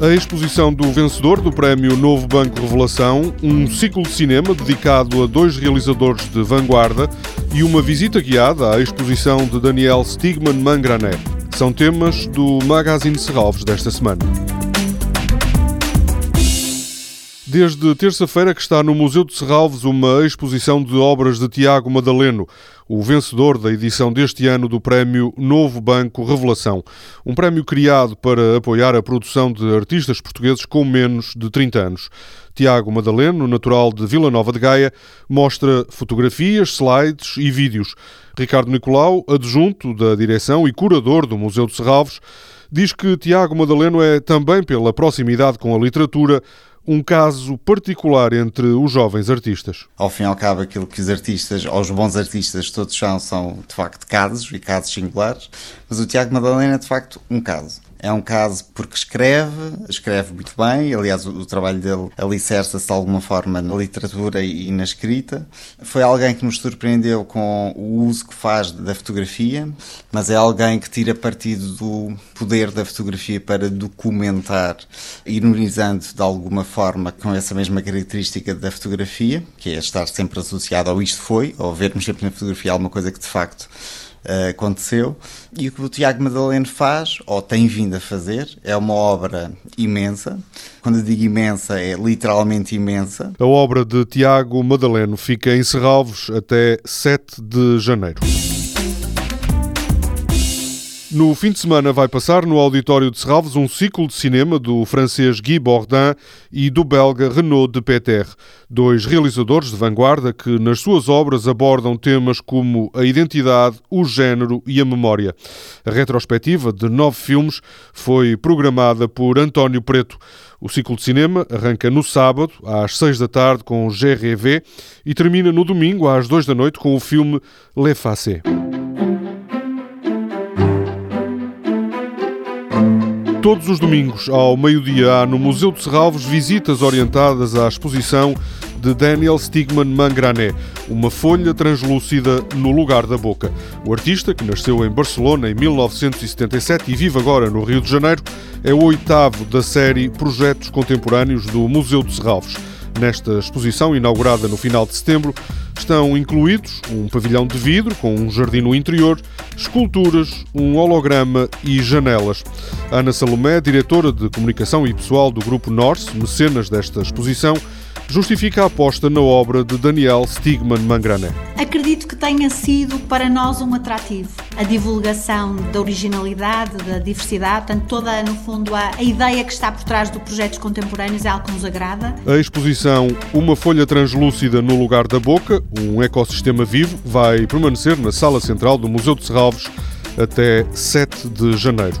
A exposição do vencedor do Prémio Novo Banco Revelação, um ciclo de cinema dedicado a dois realizadores de vanguarda e uma visita guiada à exposição de Daniel Stigman Mangrané. São temas do Magazine Serralves desta semana. Desde terça-feira que está no Museu de Serralves uma exposição de obras de Tiago Madaleno, o vencedor da edição deste ano do Prémio Novo Banco Revelação, um prémio criado para apoiar a produção de artistas portugueses com menos de 30 anos. Tiago Madaleno, natural de Vila Nova de Gaia, mostra fotografias, slides e vídeos. Ricardo Nicolau, adjunto da direção e curador do Museu de Serralves, diz que Tiago Madaleno é também pela proximidade com a literatura um caso particular entre os jovens artistas. Ao fim e ao cabo, aquilo que os artistas, ou os bons artistas todos são, são de facto casos e casos singulares, mas o Tiago Madalena é de facto um caso. É um caso porque escreve, escreve muito bem, aliás, o, o trabalho dele alicerça-se de alguma forma na literatura e, na escrita. Foi alguém que nos surpreendeu com o uso que faz da fotografia, mas é alguém que tira partido do poder da fotografia para documentar, ironizando de alguma forma com essa mesma característica da fotografia, que é estar sempre associado ao isto foi, ou vermos sempre na fotografia alguma coisa que de facto uh, aconteceu. E o que o Tiago Madaleno faz, ou tem vindo a fazer, é uma obra imensa. Quando eu digo imensa, é literalmente imensa. A obra de Tiago Madaleno fica em Serralvos até 7 de janeiro. No fim de semana vai passar no Auditório de Serralves um ciclo de cinema do francês Guy Bourdin e do belga Renaud de Peter, dois realizadores de vanguarda que nas suas obras abordam temas como a identidade, o género e a memória. A retrospectiva de nove filmes foi programada por António Preto. O ciclo de cinema arranca no sábado, às seis da tarde, com GRV e termina no domingo, às duas da noite, com o filme Le Facé. Todos os domingos, ao meio-dia, há no Museu de Serralves visitas orientadas à exposição de Daniel Stigman Mangrané, uma folha translúcida no lugar da boca. O artista, que nasceu em Barcelona em 1977 e vive agora no Rio de Janeiro, é o oitavo da série Projetos Contemporâneos do Museu de Serralves. Nesta exposição, inaugurada no final de setembro, estão incluídos um pavilhão de vidro com um jardim no interior, esculturas, um holograma e janelas. Ana Salomé, diretora de comunicação e pessoal do Grupo Norse, mecenas desta exposição, justifica a aposta na obra de Daniel Stigman Mangrané. Acredito que tenha sido para nós um atrativo. A divulgação da originalidade, da diversidade, portanto, toda, no fundo, a, a ideia que está por trás do projetos contemporâneos é algo que nos agrada. A exposição Uma Folha Translúcida no Lugar da Boca, um ecossistema vivo, vai permanecer na sala central do Museu de Serralves até 7 de janeiro.